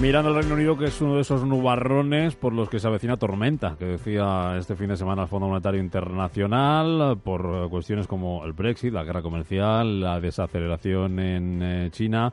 Mirando al Reino Unido, que es uno de esos nubarrones por los que se avecina tormenta, que decía este fin de semana el Fondo Monetario Internacional, por cuestiones como el Brexit, la guerra comercial, la desaceleración en eh, China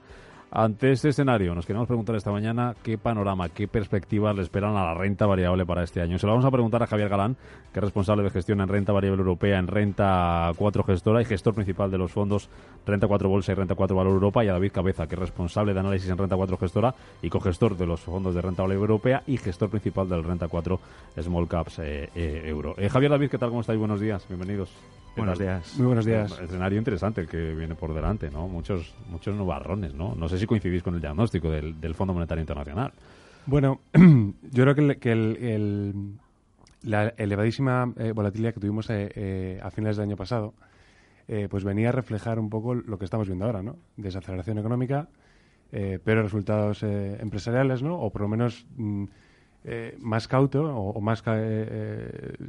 ante este escenario, nos queremos preguntar esta mañana qué panorama, qué perspectivas le esperan a la renta variable para este año. Se lo vamos a preguntar a Javier Galán, que es responsable de gestión en renta variable europea en Renta 4 Gestora y gestor principal de los fondos Renta 4 Bolsa y Renta 4 Valor Europa, y a David Cabeza, que es responsable de análisis en Renta 4 Gestora y cogestor de los fondos de Renta Variable Europea y gestor principal del Renta 4 Small Caps eh, eh, Euro. Eh, Javier David, ¿qué tal? ¿Cómo estáis? Buenos días, bienvenidos. Buenos días. Muy buenos días. Un escenario interesante el que viene por delante, ¿no? Muchos, muchos nubarrones, ¿no? No sé si coincidís con el diagnóstico del, del Fondo Monetario Internacional. Bueno, yo creo que, el- que el- el- la elevadísima eh, volatilidad que tuvimos eh, eh, a finales del año pasado, eh, pues venía a reflejar un poco lo que estamos viendo ahora, ¿no? Desaceleración económica, eh, pero resultados eh, empresariales, ¿no? O por lo menos mm, más cauto, o, o más, ca-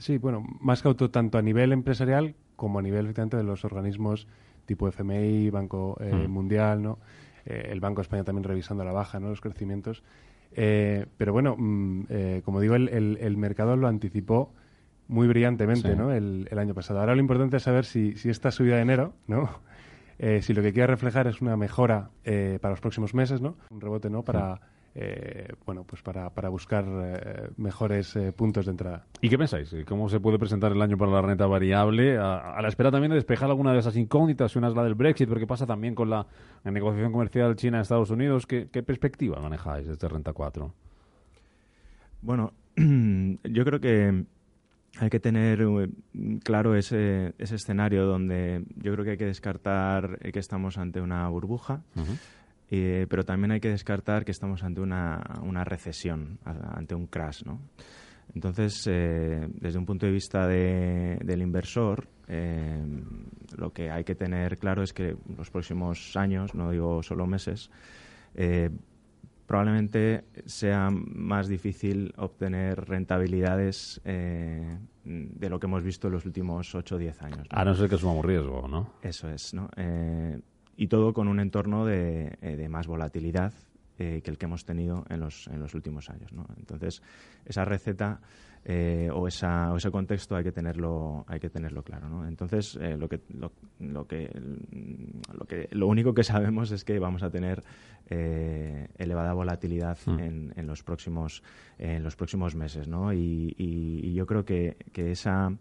sí, bueno, más cauto tanto a nivel empresarial como a nivel, efectivamente, de los organismos tipo FMI, Banco eh, Mm. Mundial, ¿no? Eh, el Banco de España también revisando a la baja, ¿no? Los crecimientos. Eh, pero bueno, mm, eh, como digo, el, el- el mercado lo anticipó muy brillantemente Sí. ¿no? el, el año pasado. Ahora lo importante es saber si, si esta subida de enero, ¿no? Eh, si lo que quiere reflejar es una mejora eh, para los próximos meses, ¿no? Un rebote, ¿no? Para, eh, bueno, pues para, para buscar eh, mejores eh, puntos de entrada. ¿Y qué pensáis? ¿Cómo se puede presentar el año para la renta variable? A, a la espera también de despejar alguna de esas incógnitas, una es la del Brexit, pero ¿qué pasa también con la, la negociación comercial China-Estados Unidos? ¿Qué, qué perspectiva manejáis desde Renta 4? Bueno, yo creo que hay que tener claro ese, ese escenario donde yo creo que hay que descartar que estamos ante una burbuja, eh, pero también hay que descartar que estamos ante una, una recesión, ante un crash, ¿no? Entonces, eh, desde un punto de vista de- del inversor, eh, lo que hay que tener claro es que los próximos años, no digo solo meses, eh, probablemente sea más difícil obtener rentabilidades de lo que hemos visto en los últimos 8 o 10 años. ¿no? A no ser que sumamos riesgo, ¿no? Eso es, ¿no? Y todo con un entorno de, eh, de más volatilidad eh, que el que hemos tenido en los, en los últimos años, ¿no? Entonces, esa receta eh, o, esa, o ese contexto hay que tenerlo, hay que tenerlo claro, ¿no? Entonces, eh, lo, que, lo, lo que, lo que lo único que sabemos es que vamos a tener elevada volatilidad Mm. en, en los próximos en los próximos meses, ¿no? Y, y- y yo creo que, que esa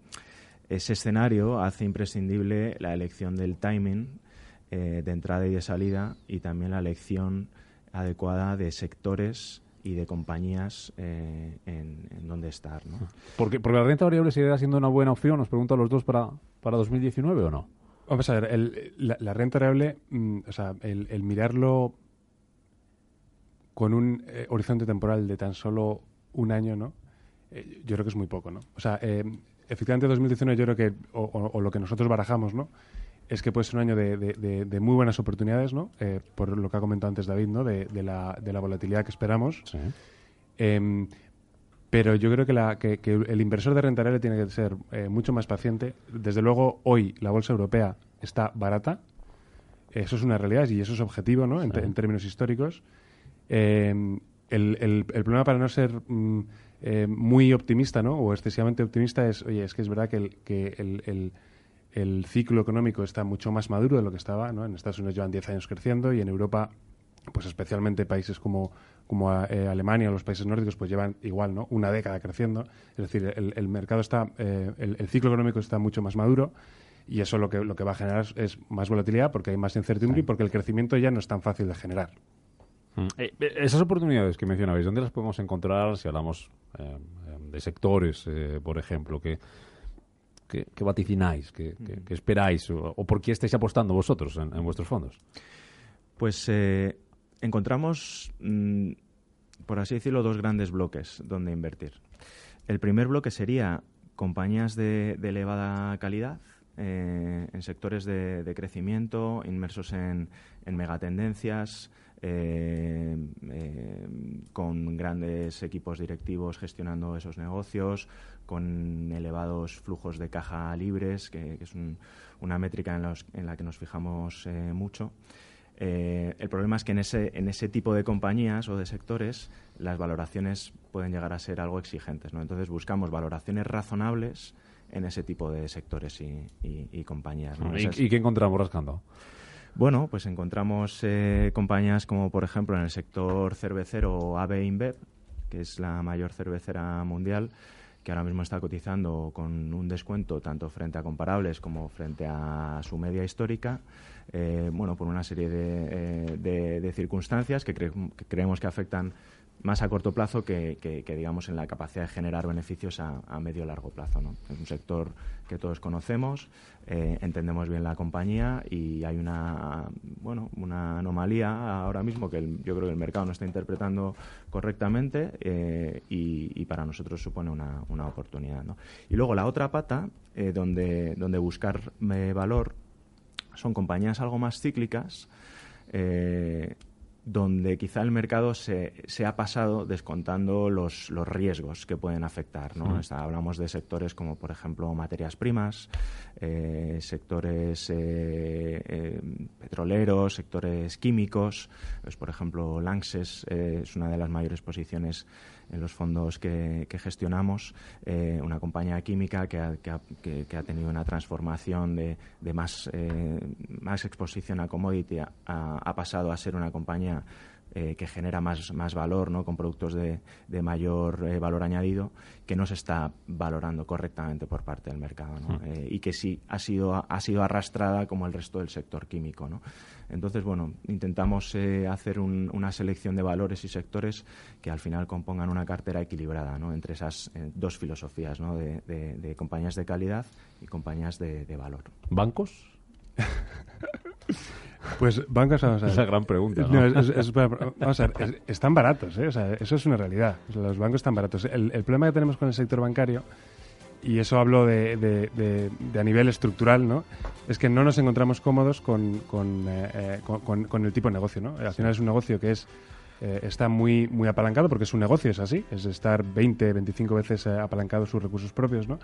ese escenario hace imprescindible la elección del timing eh, de entrada y de salida y también la elección adecuada de sectores y de compañías eh, en, en donde estar. ¿no? Porque, porque la renta variable seguirá siendo una buena opción, os pregunto a los dos, para, para 2019 o no. Vamos a ver, el- la, la renta variable, mm, o sea, el, el mirarlo con un eh, horizonte temporal de tan solo un año, ¿no? Eh, yo creo que es muy poco, ¿no? O sea, eh, efectivamente 2019 yo creo que, o, o- o lo que nosotros barajamos, ¿no? Es que puede ser un año de, de- de- de muy buenas oportunidades, ¿no? Eh, por lo que ha comentado antes David, ¿no? De, la, de la volatilidad que esperamos. Sí. Em, pero yo creo que, la- que- que el inversor de renta variable tiene que ser eh, mucho más paciente. Desde luego, hoy la bolsa europea está barata. Eso es una realidad y eso es objetivo ¿no? en, términos históricos. Em, el, el- el problema para no ser mm, eh, muy optimista ¿no? o excesivamente optimista es, oye, es que es verdad que el, que el, el- el ciclo económico está mucho más maduro de lo que estaba. ¿no? En Estados Unidos llevan 10 años creciendo y en Europa pues especialmente países como, como eh, Alemania o los países nórdicos, pues llevan igual, ¿no? Una década creciendo. Es decir, el, el mercado está, eh, el, el ciclo económico está mucho más maduro y eso lo que, lo que va a generar es más volatilidad porque hay más incertidumbre y porque el crecimiento ya no es tan fácil de generar. Eh, eh, esas oportunidades que mencionabais, ¿dónde las podemos encontrar si hablamos de sectores, por ejemplo, que, ¿Qué, vaticináis? ¿Qué, esperáis? O, por qué estáis apostando vosotros en, vuestros fondos? Pues eh, encontramos, mm, por así decirlo, dos grandes bloques donde invertir. El primer bloque sería compañías de, elevada calidad, eh, en sectores de, crecimiento, inmersos en, en megatendencias, eh, eh, con grandes equipos directivos gestionando esos negocios, con elevados flujos de caja libres, que, es una métrica en, la que nos fijamos eh, mucho. el problema es que en ese, en ese tipo de compañías o de sectores las valoraciones pueden llegar a ser algo exigentes. ¿no? Entonces buscamos valoraciones razonables en ese tipo de sectores y, compañías. ¿Y, qué encontramos rascando? Bueno, pues encontramos eh, compañías como, por ejemplo, en el sector cervecero AB InBev, que es la mayor cervecera mundial, que ahora mismo está cotizando con un descuento tanto frente a comparables como frente a su media histórica, eh, bueno, por una serie de, eh, circunstancias que, que, creemos que afectan más a corto plazo que, digamos en la capacidad de generar beneficios a, medio o largo plazo. ¿no? Es un sector que todos conocemos, eh, entendemos bien la compañía y hay una bueno una anomalía ahora mismo que yo creo que el mercado no está interpretando correctamente eh, y, para nosotros supone una, una oportunidad. ¿no? Y luego la otra pata eh, donde, donde buscar valor son compañías algo más cíclicas donde quizá el mercado se, se ha pasado descontando los, los, riesgos que pueden afectar. ¿no? hablamos de sectores como, por ejemplo, materias primas, eh, sectores eh, eh, petroleros, sectores químicos. Pues, por ejemplo, Lanxess es una de las mayores posiciones en los fondos que, gestionamos, eh, una compañía química que ha, que ha, tenido una transformación de, de más, eh, más exposición a commodity, ha, pasado a ser una compañía eh, que genera más, más valor, ¿no? con productos de, de mayor valor añadido, que no se está valorando correctamente por parte del mercado ¿no? Hmm. y que sí ha sido, ha sido arrastrada como el resto del sector químico. ¿no? Entonces, bueno, intentamos eh, hacer una selección de valores y sectores que al final compongan una cartera equilibrada ¿no? entre esas eh, dos filosofías ¿no? de, compañías de calidad y compañías de, valor. ¿Bancos? Pues bancos, vamos a ver. Esa gran pregunta. vamos a ver, están baratos, ¿eh? o sea, eso es una realidad. los bancos están baratos. El, el, problema que tenemos con el sector bancario y eso hablo de, de, de, a nivel estructural, ¿no? Es que no nos encontramos cómodos con, con, eh, con, con, el tipo de negocio, ¿no? Al final es un negocio que es eh, está muy, muy apalancado, porque es un negocio, es así, es estar 20, 25 veces eh, apalancado sus recursos propios, ¿no?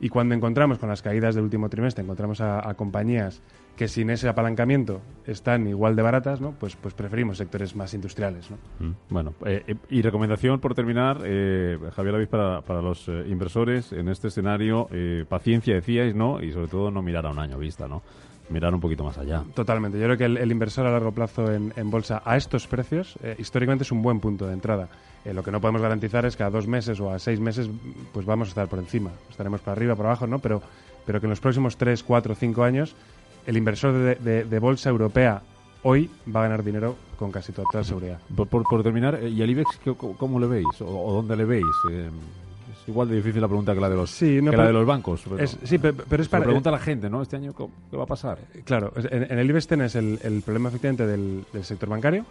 y cuando encontramos con las caídas del último trimestre, encontramos a, a compañías que sin ese apalancamiento están igual de baratas, ¿no? pues, pues preferimos sectores más industriales. ¿no? Mm, bueno, eh, eh, y recomendación por terminar, eh, Javier David, para, para los inversores en este escenario, paciencia decíais, ¿no? Y sobre todo no mirar a un año vista, ¿no? Mirar un poquito más allá. Totalmente. Yo creo que el, inversor a largo plazo en, en bolsa a estos precios, históricamente es un buen punto de entrada. lo que no podemos garantizar es que a dos meses o a seis meses pues vamos a estar por encima. Estaremos para arriba, por abajo, ¿no? Pero, pero que en los próximos tres, cuatro, cinco años el inversor de, bolsa europea hoy va a ganar dinero con casi total seguridad. Por, terminar, eh, ¿y el IBEX cómo le veis? ¿O, dónde le veis? Eh, igual de difícil la pregunta que la de los, que la de los bancos. sí, pero, es para... pregunta a la gente, ¿no? Este año, ¿qué va a pasar? Eh, claro, en, el IBEX tienes el, problema efectivamente del, sector bancario,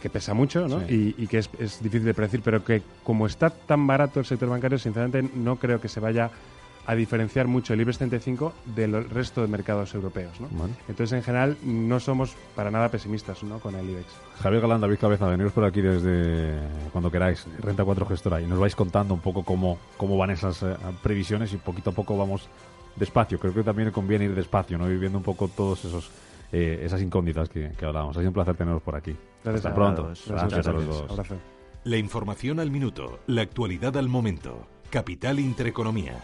que pesa mucho ¿no? y, que es, es, difícil de predecir, pero que como está tan barato el sector bancario, sinceramente no creo que se vaya a diferenciar mucho el IBEX 35 del resto de mercados europeos. ¿no? Entonces, en general, no somos para nada pesimistas ¿no? con el IBEX. Javier Galán, David Cabeza, veniros por aquí desde cuando queráis, Renta 4 Gestora, y nos vais contando un poco cómo, cómo van esas eh, previsiones y poquito a poco vamos despacio. Creo que también conviene ir despacio, ¿no? viviendo un poco todos esos eh, esas incógnitas que, que hablábamos. Ha sido un placer teneros por aquí. Gracias Hasta pronto. Gracias, a los dos. La información al minuto, la actualidad al momento. Capital Intereconomía.